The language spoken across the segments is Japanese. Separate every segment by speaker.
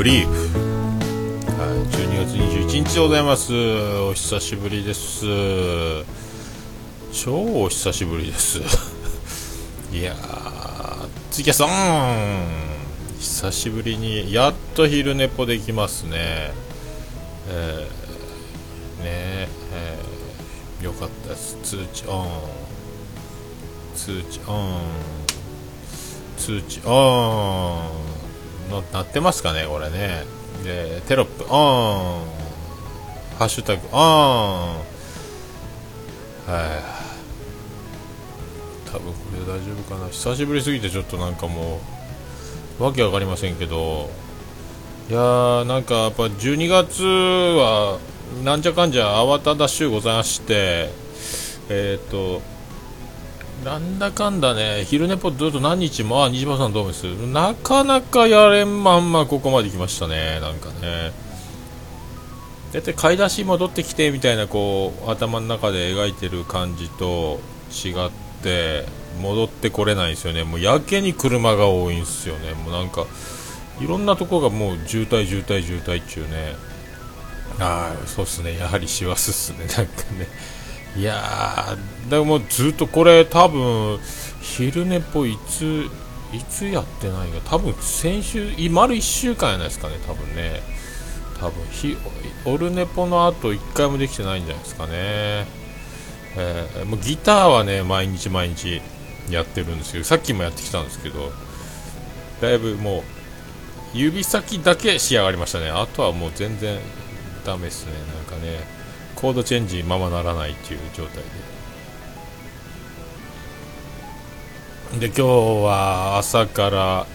Speaker 1: ブリーフ、はい、12月21日でございます。お久しぶりです。超お久しぶりです。いやーツイキャスオン久しぶりにやっと昼寝ぽできますね。えー、ねえー、よかったです。通知オン通知オン通知オンのなってますかねこれね。でテロップ。オンハッシュタグ。オンはい。多分これで大丈夫かな。久しぶりすぎてちょっとなんかもうわけわかりませんけど。いやーなんかやっぱ12月はなんじゃかんじゃ慌ただしゅうございまして。えっ、ー、となんだかんだね、昼寝ぽずっと何日も、あ、西島さんどうもですなかなかやれんまんまここまで来ましたね、なんかね。だって買い出し戻ってきてみたいな、こう、頭の中で描いてる感じと違って、戻ってこれないんですよね。もうやけに車が多いんですよね。もうなんか、いろんなとこがもう渋滞、渋滞、渋滞中ね。ああ、そうっすね。やはり師走っすね。なんかね。いやー、でもずっとこれ、多分昼寝っぽいつ、いつやってないか、多分先週、丸1週間やないですかね、多分ね、多分ひオルネポの後1回もできてないんじゃないですかね、えー、もうギターはね、毎日毎日やってるんですけど、さっきもやってきたんですけど、だいぶもう、指先だけ仕上がりましたね、あとはもう全然ダメですね、なんかね。コードチェンジままならないっていう状態で。で今日は朝から、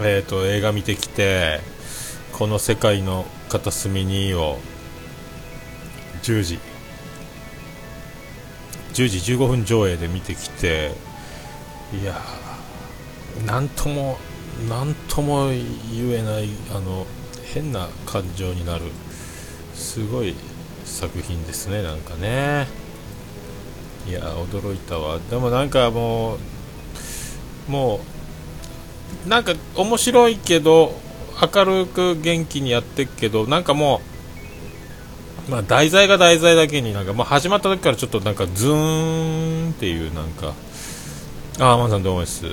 Speaker 1: えーと、映画見てきて「この世界の片隅に」を10時。10時15分上映で見てきていやなんともなんとも言えないあの変な感情になるすごい作品ですねなんかね。いや驚いたわ。でもなんかもうもうなんか面白いけど明るく元気にやってっけどなんかもうまあ題材が題材だけになんかもう始まった時からちょっとなんかズーンっていうなんかああマンさんどうもです？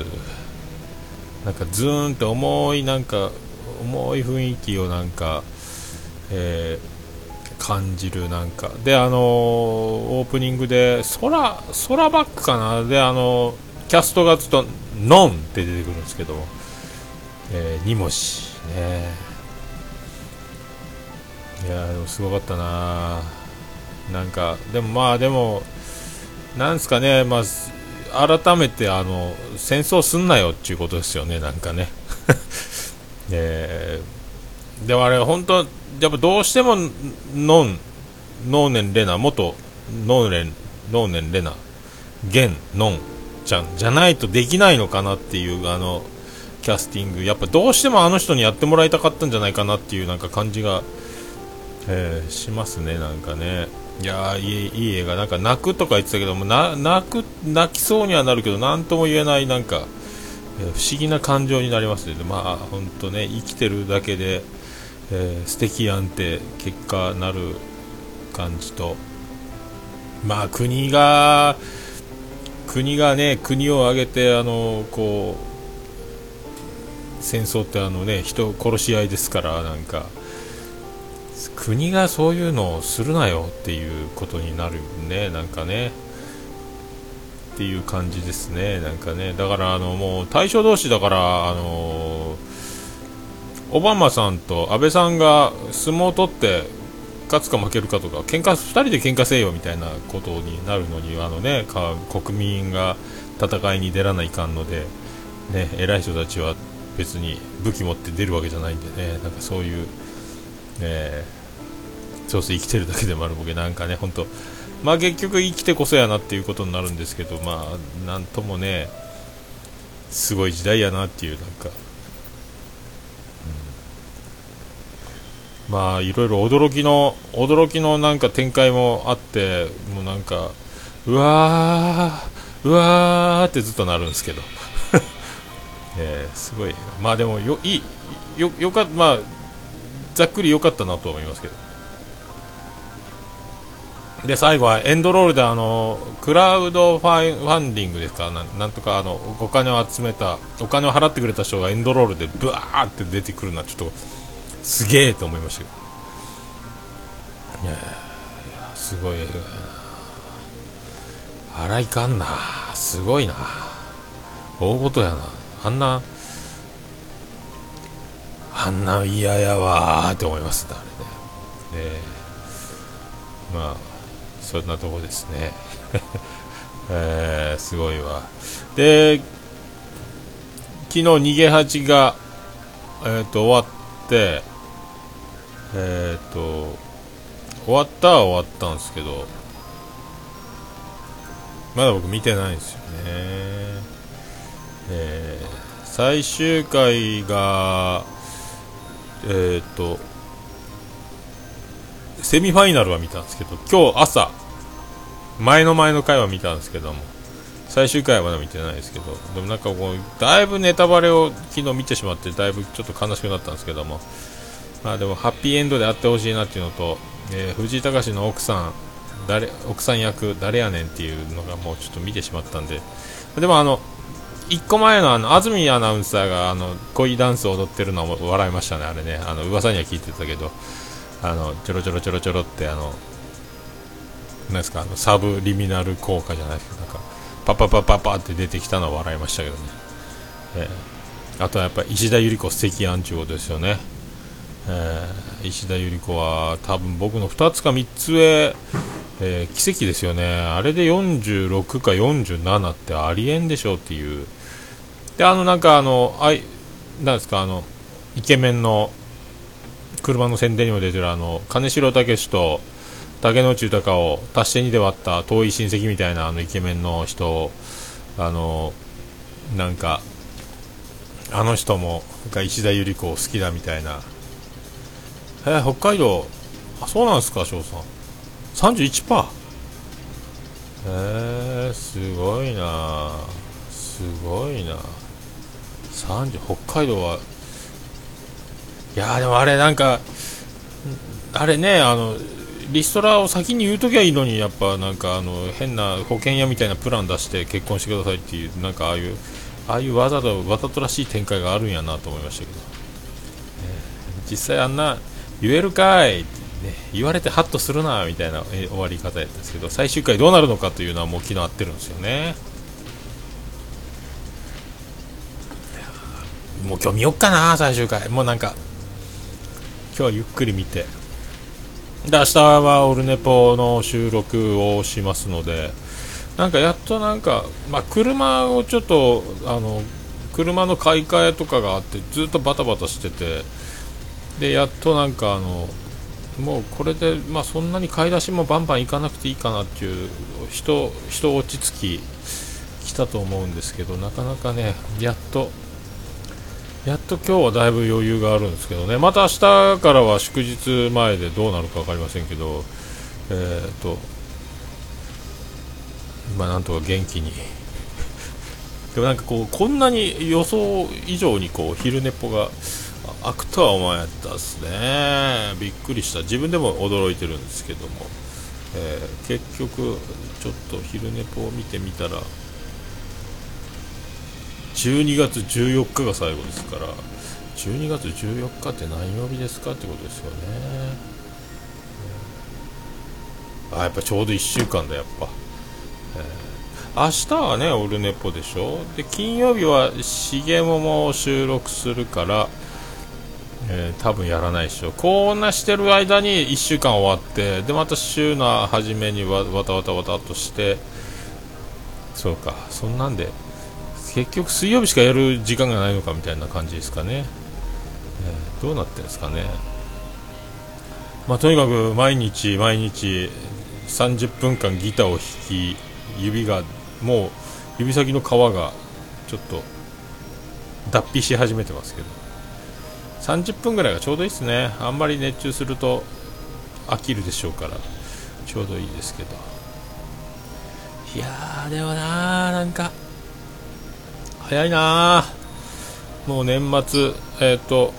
Speaker 1: なんかズーンって重いなんか重い雰囲気をなんかえー感じるなんか。であのオープニングで空空バックかな？であのキャストがずっと「ノン」って出てくるんですけど、えー、2文字ね。いやでもすごかったななんかでもまあでもなんすかね。まあ改めてあの戦争すんなよっていうことですよねなんかね。えー、でもあれ本当やっぱどうしてもノン、ノーネンレナ、元ノーネン、ノーネンレナ、現ノンちゃんじゃないとできないのかなっていうあのキャスティング、やっぱどうしてもあの人にやってもらいたかったんじゃないかなっていうなんか感じが、えー、しますね、なんかね。いやいいいい映画、なんか泣くとか言ってたけども泣く泣きそうにはなるけど、なんとも言えない、なんか、不思議な感情になりますね、まあ本当ね、生きてるだけで、えー、素敵やんって結果なる感じとまあ国が国がね国を挙げてあのこう戦争ってあのね人殺し合いですからなんか国がそういうのをするなよっていうことになるねなんかね。っていう感じですねなんかね。だからあのもう対象同士だからあのオバマさんと安倍さんが相撲を取って勝つか負けるかとか喧嘩2人で喧嘩せよみたいなことになるのにあの、ね、か国民が戦いに出らないかんので、ね、偉い人たちは別に武器持って出るわけじゃないんでねなんかそういう、ね、そう生きてるだけで丸ボケなんかね本当まあ結局生きてこそやなっていうことになるんですけどまあなんともねすごい時代やなっていうなんかまあいろいろ驚きの驚きのなんか展開もあってもうなんかうわーうわーってずっとなるんですけど、えー、すごい。まあでもよいいよよかまあざっくり良かったなと思いますけど。で最後はエンドロールであのクラウドファイファンディングですか？ななんとかあのお金を集めたお金を払ってくれた人がエンドロールでブワーって出てくるのはちょっとすげえと思いましたけどいやすごい。洗いかんな。すごいな。大事やな。あんなあんな嫌やわーって思いますねあれね。でまあそんなとこですね。えー、すごいわ。で昨日逃げ恥が、えーと、終わってえっ、と終わったは終わったんですけどまだ僕見てないんですよね。えー、最終回がえっ、とセミファイナルは見たんですけど、今日朝、前の前の回は見たんですけども、最終回はまだ見てないですけど、でもなんかこう、だいぶネタバレを昨日見てしまって、だいぶちょっと悲しくなったんですけども、まあでもハッピーエンドであってほしいなっていうのと、えー、藤井隆の奥さん、誰、奥さん役、誰やねんっていうのがもうちょっと見てしまったんで、でもあの、1個前のあの安住アナウンサーがあの恋ダンスを踊ってるのを笑いましたね、あれね、あの噂には聞いてたけど、あのちょろちょろちょろちょろってあのなんですかあのサブリミナル効果じゃないですかなんかパパパパパって出てきたのは笑いましたけどね、えー、あとはやっぱ石田ゆり子素敵やんちゅうことですよね、えー、石田ゆり子は多分僕の2つか3つ上、えー、奇跡ですよね。あれで46か47ってありえんでしょうっていう。であのなんかあのあいなんですかあのイケメンの車の宣伝にも出てるあの金城武と竹野内豊を足して2で割った遠い親戚みたいなあのイケメンの人あのなんかあの人もが石田ゆり子を好きだみたいな。えー、北海道。あそうなんですか翔さん。31%えー、すごいな。すごいな。30北海道は。いやでもあれなんかあれねあのリストラを先に言うときはいいのにやっぱなんかあの変な保険屋みたいなプラン出して結婚してくださいっていうなんかああいうああいうわざとわざとらしい展開があるんやなと思いましたけど、ね、実際あんな言えるかいって、ね、言われてハッとするなみたいな終わり方やったんですけど最終回どうなるのかというのはもう昨日会ってるんですよね。もう今日見よっかな最終回。もうなんか今日はゆっくり見て。で明日はオルネポの収録をしますのでなんかやっとなんか、まあ、車をちょっとあの車の買い替えとかがあってずっとバタバタしててでやっとなんかあのもうこれで、まあ、そんなに買い出しもバンバン行かなくていいかなっていう人人落ち着き来たと思うんですけどなかなかねやっとやっと今日はだいぶ余裕があるんですけどね、また明日からは祝日前でどうなるか分かりませんけど、えーと、ま、なんとか元気に。でもなんかこう、こんなに予想以上にこう昼寝っぽが開くとは思わなかったですね、びっくりした、自分でも驚いてるんですけども、えー、結局、ちょっと昼寝ぽを見てみたら、12月14日が最後ですから12月14日って何曜日ですかってことですよね、あやっぱちょうど1週間だやっぱ、えー、明日はねオルネポでしょ。で金曜日は重桃も収録するからえー、多分やらないでしょ。こんなしてる間に1週間終わってでまた週の初めにわわたわたわたとしてそうか。そんなんで結局水曜日しかやる時間がないのかみたいな感じですかね、えー、どうなってるんですかね、まあ、とにかく毎日毎日30分間ギターを弾き指がもう指先の皮がちょっと脱皮し始めてますけど。30分ぐらいがちょうどいいですね。あんまり熱中すると飽きるでしょうから。ちょうどいいですけど。いやーでもなーなんか。早いなもう年末えっ、ー、と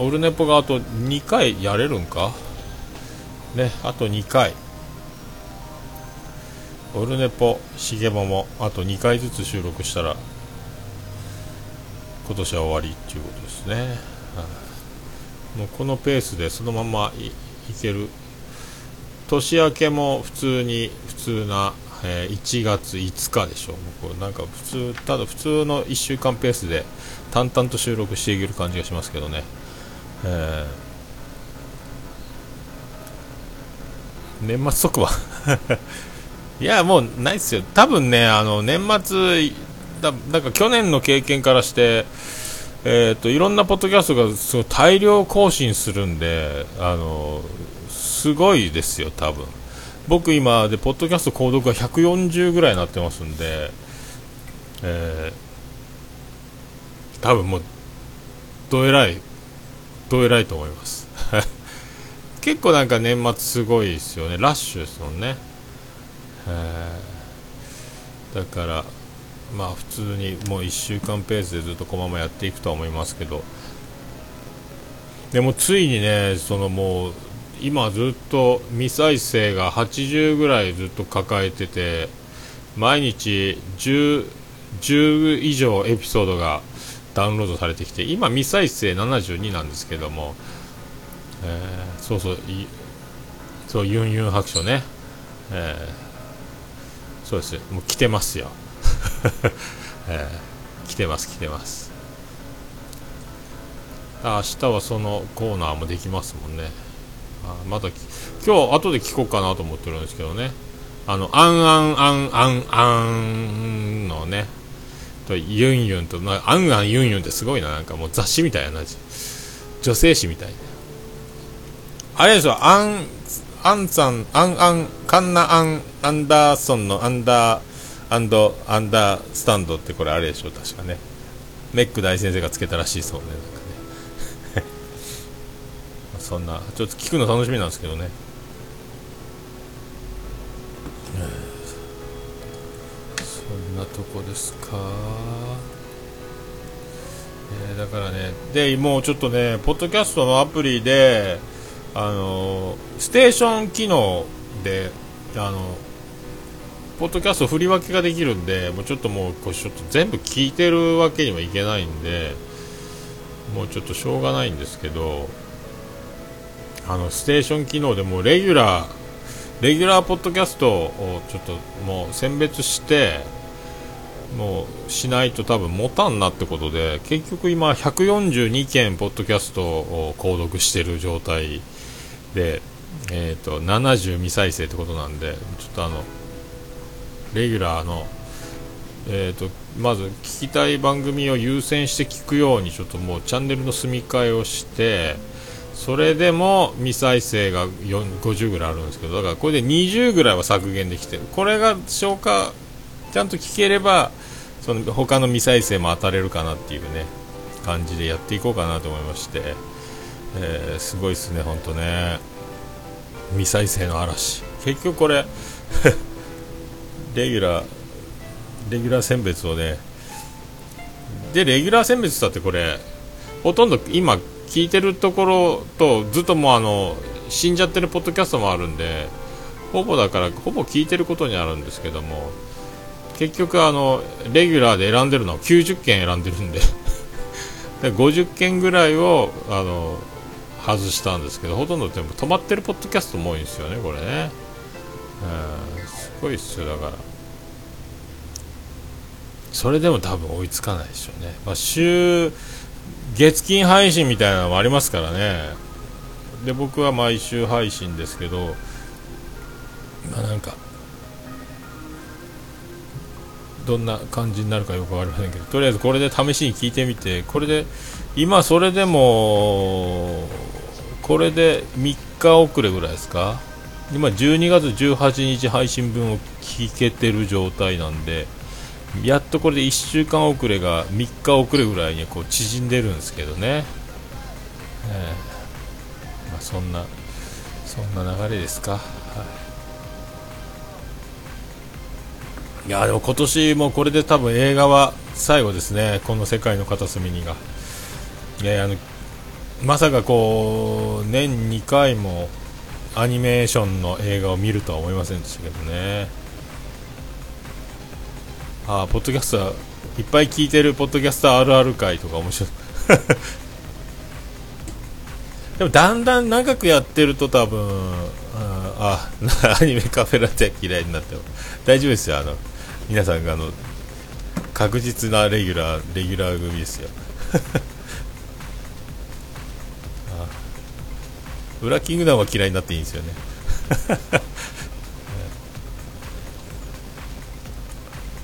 Speaker 1: オルネポがあと2回やれるんか？ねあと2回。オルネポしげももあと2回ずつ収録したら今年は終わりっていうことですね、もうこのペースでそのままいいける。年明けも普通に普通な、えー、1月5日でしょう。なんか普通ただ普通の1週間ペースで淡々と収録していける感じがしますけどね、えー、年末特番 いやもうないっすよ。多分ねあの年末だなんか去年の経験からしてえーと、いろんなポッドキャストがすごい大量更新するんであのすごいですよ、多分。僕今でポッドキャスト購読が140ぐらいになってますんで、えー、多分もうどえらいどえらいと思います。結構なんか年末すごいですよね。ラッシュですもんね、えー、だからまあ普通にもう1週間ペースでずっとこのままやっていくとは思いますけど。でもついにねそのもう今ずっと未再生が80ぐらいずっと抱えてて毎日 10, 10以上エピソードがダウンロードされてきて今未再生72なんですけども、えー、そうそうそうユンユン白書ね、えー、そうです。もう来てますよ。えー、来てます来てます。明日はそのコーナーもできますもんね。あまた今日後で聞こうかなと思ってるんですけどね。あのあんあんあんあんあんのねとユンユンとあんあんユンユンってすごいな。なんかもう雑誌みたいな女性誌みたい。なあれですよ。アンアンさんアンアンカンナアンアンダーソンのアンダーアンドアンダースタンドってこれあれでしょ確かね。メック大先生がつけたらしいそうねなんかね。そんなちょっと聞くの楽しみなんですけどね。そんなとこですか。えー、だからねでもうちょっとねポッドキャストのアプリであのステーション機能であのポッドキャスト振り分けができるんで、もうちょっともうこうちょっと全部聞いてるわけにはいけないんで、もうちょっとしょうがないんですけど、あのステーション機能でもレギュラー、レギュラーポッドキャストをちょっともう選別して、もうしないと多分持たんなってことで、結局今142件ポッドキャストを購読してる状態で、えっ、ー、と、70未再生ってことなんで、ちょっとあの、レギュラーの、えーと、まず聞きたい番組を優先して聞くようにちょっともうチャンネルの住み替えをしてそれでも未再生が50ぐらいあるんですけどだからこれで20ぐらいは削減できてる。これが消化ちゃんと聞ければその他の未再生も当たれるかなっていうね感じでやっていこうかなと思いまして、えー、すごいですね、本当ね。未再生の嵐。結局これ レギュラーレギュラー選別をね。でレギュラー選別だってこれほとんど今聞いてるところとずっともうあの死んじゃってるポッドキャストもあるんでほぼだからほぼ聞いてることになるんですけども結局あのレギュラーで選んでるのは90件選んでるんで。で50件ぐらいをあの外したんですけどほとんど全部止まってるポッドキャストも多いんですよねこれね、ごいっすよだから。それでも多分追いつかないでしょうね、まあ、週月金配信みたいなのもありますからね。で僕は毎週配信ですけどまあなんかどんな感じになるかよく分かりませんけどとりあえずこれで試しに聞いてみてこれで今それでもこれで3日遅れぐらいですか今12月18日配信分を聞けてる状態なんでやっとこれで1週間遅れが3日遅れぐらいにこう縮んでるんですけどね、えーまあ、そんなそんな流れですか、はい、いやでも今年もこれで多分映画は最後ですね。この世界の片隅にが、いやあのまさかこう年2回もアニメーションの映画を見るとは思いませんでしたけどね。ああポッドキャスターいっぱい聞いてるポッドキャスターあるある会とか面白い。でもだんだん長くやってると多分ああ アニメカフェラテ嫌いになっても。大丈夫ですよあの皆さんがあの確実なレギュラーレギュラー組ですよ。ウラキングダムは嫌いになっていいんですよね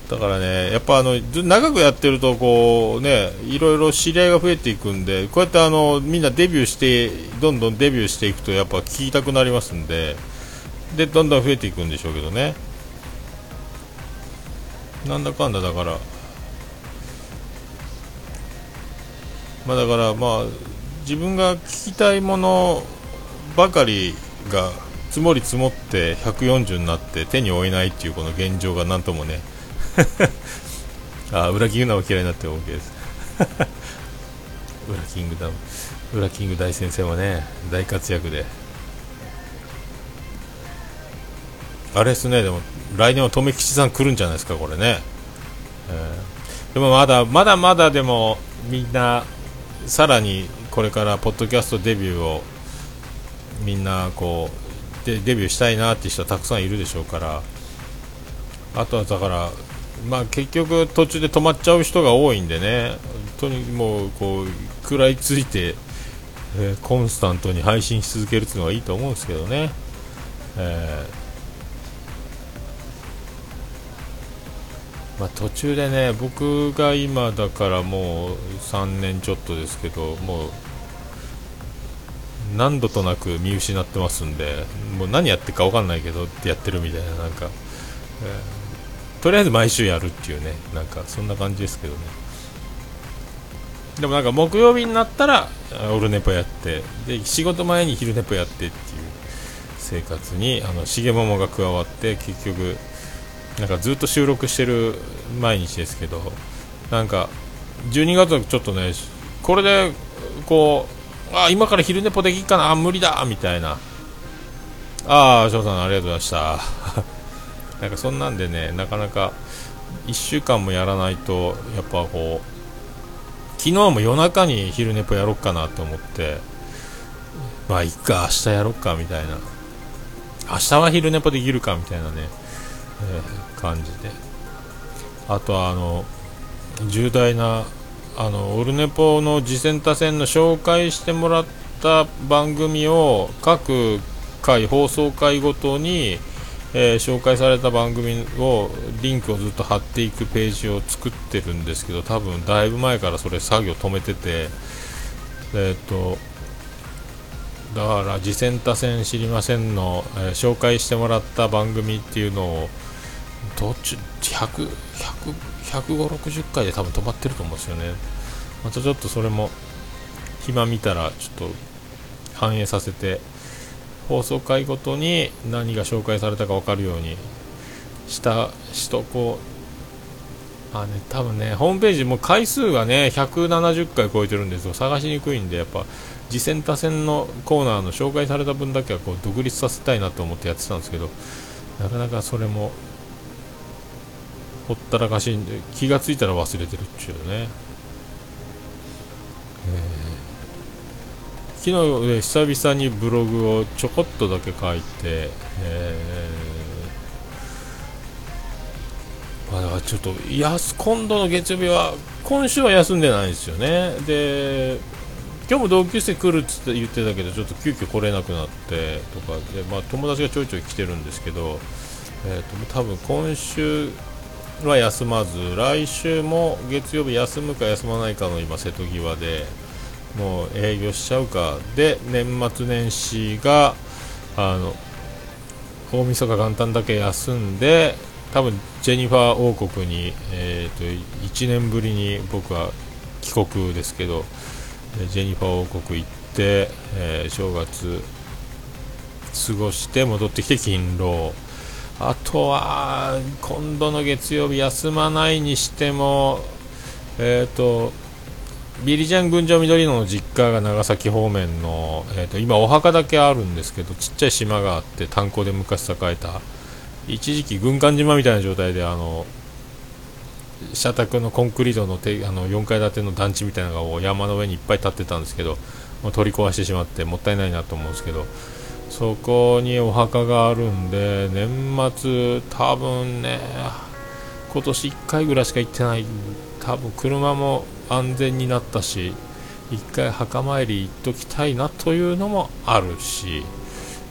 Speaker 1: だからね、やっぱあの長くやってるとこうね、いろいろ知り合いが増えていくんで、こうやってあのみんなデビューして、どんどんデビューしていくとやっぱ聞きたくなりますんで、でどんどん増えていくんでしょうけどね。なんだかんだだから、まあだからまあ自分が聞きたいものばかりが積もり積もって140になって手に負えないっていうこの現状がなんともね あ 裏キングダム嫌いになって OK です。裏キングダム裏キング大先生もね大活躍で。あれですねでも来年は留吉さん来るんじゃないですかこれね、えー、でもまだまだまだでもみんなさらにこれからポッドキャストデビューをみんなこうでデビューしたいなって人はたくさんいるでしょうから。あとはだからまあ、結局途中で止まっちゃう人が多いんでね。本当にもうこう食らいついて、えー、コンスタントに配信し続けるっていうのがいいと思うんですけどね、えー、まあ、途中でね僕が今だからもう3年ちょっとですけどもう何度となく見失ってますんでもう何やってるか分かんないけどってやってるみたいななんか、えーとりあえず毎週やるっていうねなんかそんな感じですけどね。でもなんか木曜日になったらオルネポやってで仕事前に昼ネポやってっていう生活にあの重桃が加わって結局なんかずっと収録してる毎日ですけどなんか12月はちょっとねこれでこうあ今から昼寝ぽできっかな。あ無理だ。みたいな。ああ翔さんありがとうございました。なんかそんなんでねなかなか1週間もやらないとやっぱこう昨日も夜中に昼寝ぽやろうかなと思ってまあいっか明日やろうかみたいな。明日は昼寝ぽできるかみたいなね、えー、感じで。あとはあの重大なあのオルネポの次戦多戦の紹介してもらった番組を各回放送回ごとにえー、紹介された番組をリンクをずっと貼っていくページを作ってるんですけど多分だいぶ前からそれ作業止めててえっ、とだから次戦多戦知りませんの、えー、紹介してもらった番組っていうのを途中100、100、150、60回で多分止まってると思うんですよね。またちょっとそれも暇見たらちょっと反映させて放送回ごとに何が紹介されたか分かるようにしたしとこうあね多分ねホームページも回数がね170回超えてるんですよ探しにくいんでやっぱ次戦多戦のコーナーの紹介された分だけはこう独立させたいなと思ってやってたんですけどなかなかそれもほったらかしんで気がついたら忘れてるっちゅうね、えー昨日、久々にブログをちょこっとだけ書いて、えー、まあ、だからちょっとやす今度の月曜日は今週は休んでないんですよね。で今日も同級生来るっつって言ってたけどちょっと急遽来れなくなってとかで、まあ、友達がちょいちょい来てるんですけど、えーと、多分今週は休まず来週も月曜日休むか休まないかの今瀬戸際で。もう営業しちゃうかで年末年始があの大晦日元旦だけ休んで多分ジェニファー王国に、えーと、1年ぶりに僕は帰国ですけどジェニファー王国行って、えー、正月過ごして戻ってきて勤労あとは今度の月曜日休まないにしてもえっ、ー、とビリジャン群青緑野の実家が長崎方面の、えーと、今お墓だけあるんですけどちっちゃい島があって炭鉱で昔栄えた一時期軍艦島みたいな状態であの社宅のコンクリートのてあの4階建ての団地みたいなのが山の上にいっぱい建ってたんですけど取り壊してしまってもったいないなと思うんですけどそこにお墓があるんで年末多分ね今年1回ぐらいしか行ってない。多分車も安全になったし1回墓参り行っときたいなというのもあるし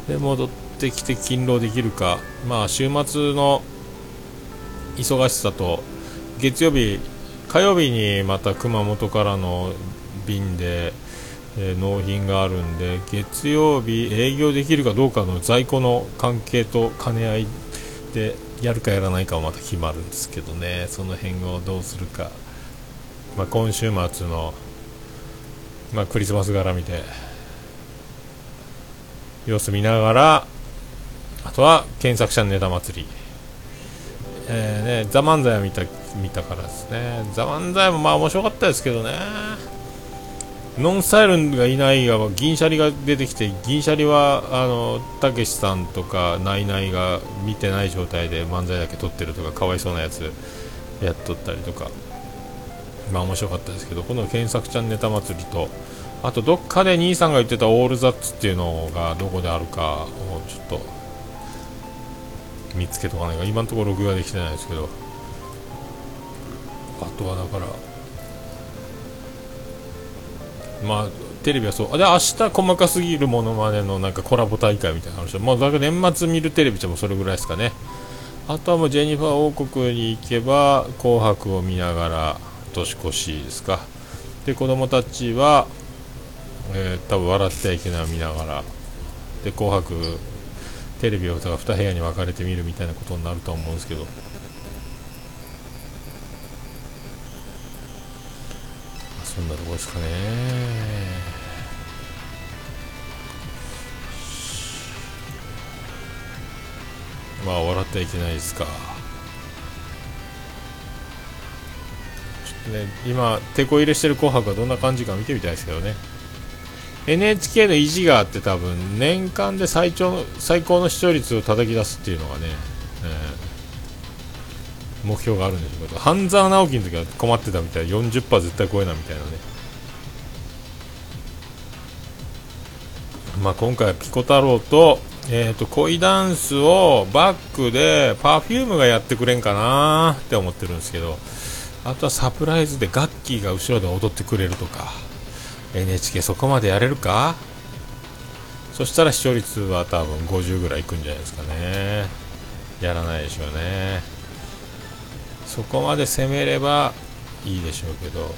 Speaker 1: で戻ってきて勤労できるか。まあ週末の忙しさと月曜日火曜日にまた熊本からの便で、えー、納品があるんで月曜日営業できるかどうかの在庫の関係と兼ね合いでやるかやらないかはまた決まるんですけどね。その辺をどうするか、まあ、今週末の、まあ、クリスマス絡みで様子見ながらあとは検索者のネタ祭り。えーね、ザ・漫才を見た見たからですね。ザ・漫才もまあ面白かったですけどね。ノンスタイルがいないが銀シャリが出てきて銀シャリはあのたけしさんとかナイナイが見てない状態で漫才だけ撮ってるとかかわいそうなやつやっとったりとか。まあ面白かったですけどこの検索ちゃんネタ祭りとあとどっかで兄さんが言ってたオールザッツっていうのがどこであるかをちょっと見つけとかないか。今のところ録画できてないですけど。あとはだからまあテレビはそう。で明日細かすぎるものまねのなんかコラボ大会みたいな話まあだから年末見るテレビじゃもそれぐらいですかね。あとはもうジェニファー王国に行けば紅白を見ながら年越しですか。で子供たちは、えー、多分笑ってはいけないを見ながら。で紅白テレビを2部屋に分かれて見るみたいなことになると思うんですけど。そんなとこですかね。まあ笑ってはいけないですか。ちょっとね今手こ入れしてる紅白はどんな感じか見てみたいですけどね。NHK の意地があって多分年間で最長最高の視聴率を叩き出すっていうのがね、目標があるんでしょうけど半沢直樹の時は困ってたみたい40%絶対超えなみたいなね。まあ今回はピコ太郎とえーと、恋ダンスをバックで Perfume がやってくれんかなって思ってるんですけどあとはサプライズでガッキーが後ろで踊ってくれるとか NHK そこまでやれるか？そしたら視聴率は多分50ぐらいいくんじゃないですかね。やらないでしょうね。そこまで攻めればいいでしょうけど。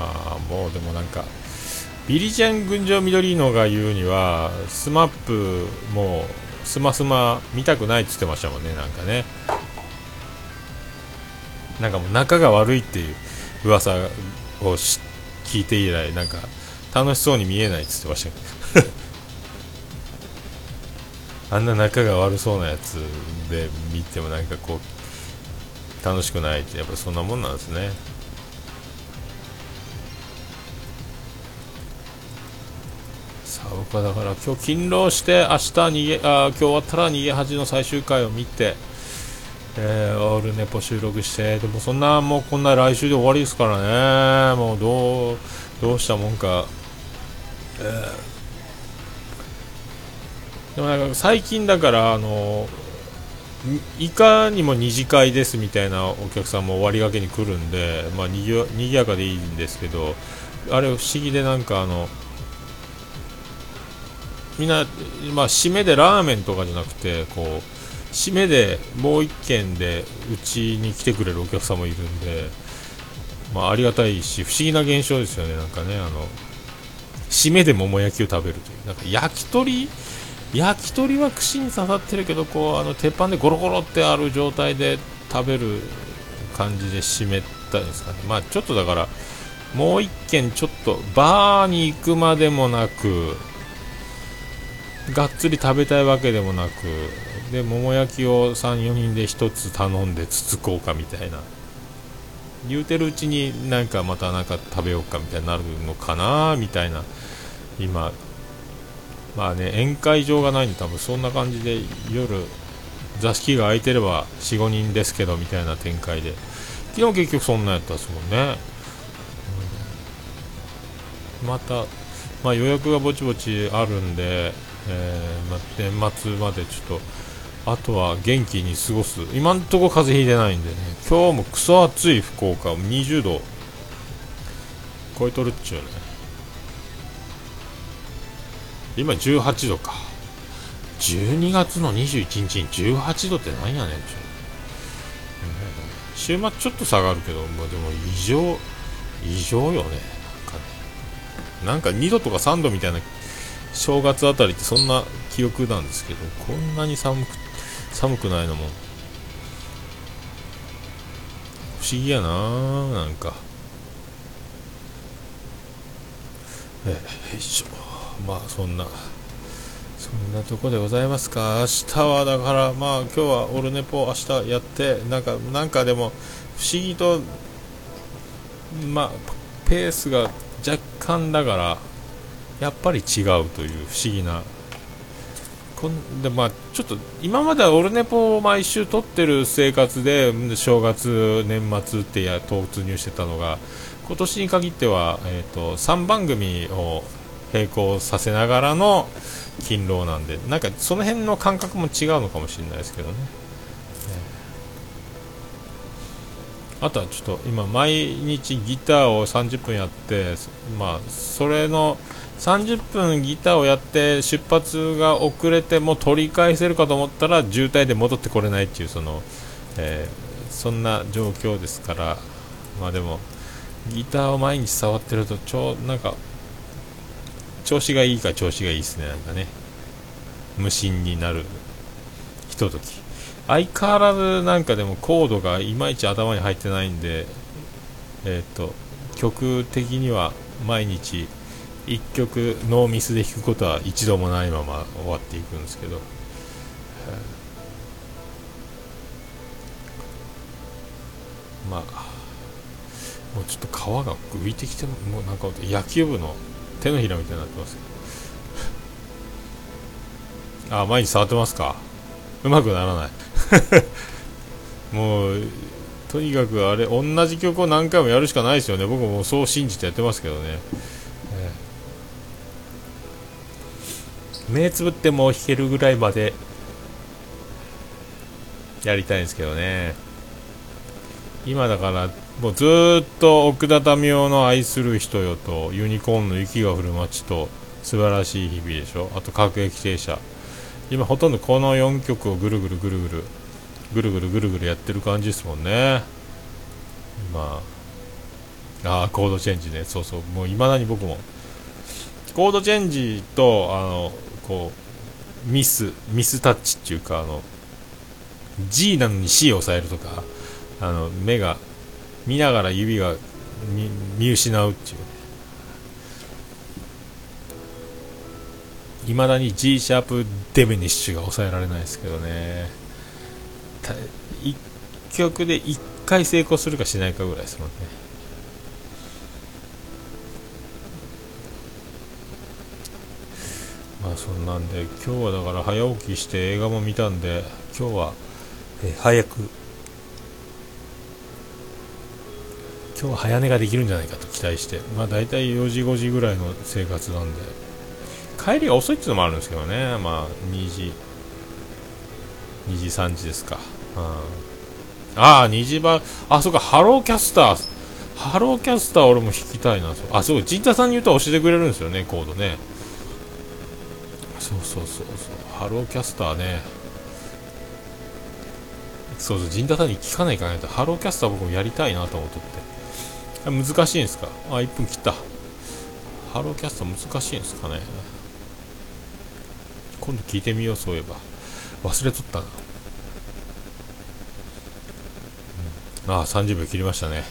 Speaker 1: ああもうでもなんかビリジャン群青緑のが言うには SMAP もうスマスマ見たくないって言ってましたもんねなんかね。なんかもう仲が悪いっていう噂を聞いて以来なんか楽しそうに見えないって言ってましたけど。あんな仲が悪そうなやつで見てもなんかこう楽しくないってやっぱそんなもんなんですねさあ僕はだから今日勤労して明日逃げあ今日終わったら逃げ恥の最終回を見てえー、オールネポ収録して、でもそんなもうこんな来週で終わりですからね、もうどう、どうしたもんか。えー、でもなんか最近だから、あの、いかにも二次会ですみたいなお客さんも終わりがけに来るんで、まあ、にぎにぎやかでいいんですけど、あれ不思議でなんかあの、みんな、まあ、締めでラーメンとかじゃなくて、こう、締めでもう1軒でうちに来てくれるお客様いるんで、まあ、ありがたいし不思議な現象ですよね。なんかねあの締めで桃焼きを食べるという。なんか焼き鳥焼き鳥は串に刺さってるけどこうあの鉄板でゴロゴロってある状態で食べる感じで締めたんですかね。まあちょっとだからもう1軒ちょっとバーに行くまでもなくがっつり食べたいわけでもなくで桃焼きを34人で1つ頼んでつつこうかみたいな。言うてるうちになんかまたなんか食べようかみたいになるのかなみたいな。今まあね宴会場がないんで多分そんな感じで夜座敷が空いてれば45人ですけどみたいな展開で。昨日結局そんなやったですもんね、また、まあ、予約がぼちぼちあるんで、えー、まあ、年末までちょっとあとは元気に過ごす。今んとこ風邪ひいてないんでね。今日もクソ暑い福岡。20度超えとるっちゅうね。今18度か。12月の21日に18度ってなんやねんちゅう、週末ちょっと下がるけど、まあ、でも異常異常よねなんかね。なんか2度とか3度みたいな正月あたりってそんな記憶なんですけどこんなに寒く寒くないのも不思議やななんか。ええよいしょ。まあそんなそんなとこでございますか。明日はだからまあ今日はオルネポ明日やってなんかなんかでも不思議とまあペースが若干だからやっぱり違うという不思議な。こんでまあちょっと今まではオルネポを毎週撮ってる生活で正月年末ってや突入してたのが今年に限っては、えーと3番組を並行させながらの勤労なんでなんかその辺の感覚も違うのかもしれないですけどね、えー、あとはちょっと今毎日ギターを30分やってまあそれの30分ギターをやって出発が遅れても取り返せるかと思ったら渋滞で戻ってこれないっていうその、えー、そんな状況ですから。まあでもギターを毎日触ってるとちょうなんか調子がいいか調子がいいですねなんかね。無心になるひととき。相変わらずなんかでもコードがいまいち頭に入ってないんでえっ、と曲的には毎日1曲ノーミスで弾くことは一度もないまま終わっていくんですけど、まあもうちょっと皮が浮いてきてもうなんか野球部の手のひらみたいになってますけど。あ毎日触ってますか。うまくならない。もうとにかくあれ同じ曲を何回もやるしかないですよね。僕もそう信じてやってますけどね、目つぶっても弾けるぐらいまでやりたいんですけどね。今だからもうずっと奥田民生の愛する人よと、ユニコーンの雪が降る街と、素晴らしい日々でしょ。あと、各駅停車。今ほとんどこの4曲をぐるぐるぐるぐる、ぐるぐるぐるぐるやってる感じですもんね。まあ、ああ、コードチェンジね。そうそう。もういまだに僕も。コードチェンジと、あの、こう、ミス、ミスタッチっていうか、あの、G なのに C を押さえるとか、あの、目が見ながら指が見失うっていう。いまだに G シャープデミニッシュが抑えられないですけどね。1曲で1回成功するかしないかぐらいですもんね。まあそんなんで今日はだから早起きして映画も見たんで今日は早く今日は早寝ができるんじゃないかと期待して、まあ、大体4時、5時ぐらいの生活なんで、帰りが遅いっていうのもあるんですけどね、まあ、2時、2時、3時ですか。うん、ああ、2時ば、あ、そうか、ハローキャスター、ハローキャスター俺も弾きたいな。あ、そう、陣太さんに言うと教えてくれるんですよね、コードね。そうそうそうそう、ハローキャスターね。そうそう、陣太さんに聞かないかないと、ハローキャスター僕もやりたいなと思って。難しいんですか？あ、1分切った。ハローキャスター難しいんですかね？今度聞いてみよう、そういえば。忘れとったな。うん、ああ、30秒切りましたね。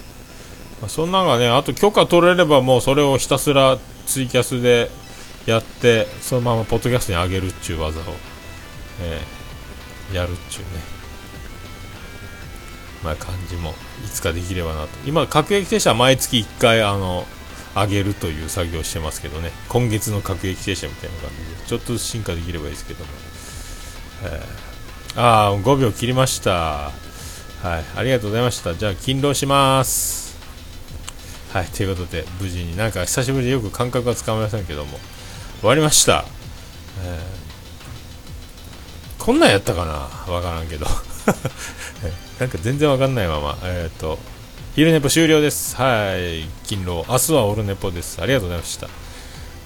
Speaker 1: まあ、そんなのがね、あと許可取れればもうそれをひたすらツイキャスでやって、そのままポッドキャストに上げるっていう技を、えやるっちゅうねまあ感じもいつかできればなと。今各駅停車は毎月1回あの上げるという作業をしてますけどね。今月の各駅停車みたいな感じで。ちょっと進化できればいいですけども、えー、ああ5秒切りました。はい。ありがとうございました。じゃあ勤労します。はい。ということで無事に。なんか久しぶりでよく感覚がつかめませんけども。終わりました、えー、こんなんやったかな？わからんけど。なんか全然わかんないままえっ、と昼寝ぽ終了です。はい。勤労。明日はオルネポです。ありがとうございました。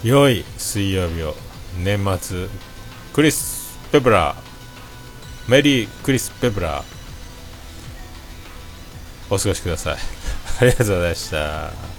Speaker 1: 良い水曜日を。年末。クリス・ペブラー。メリー・クリス・ペブラー。お過ごしください。ありがとうございました。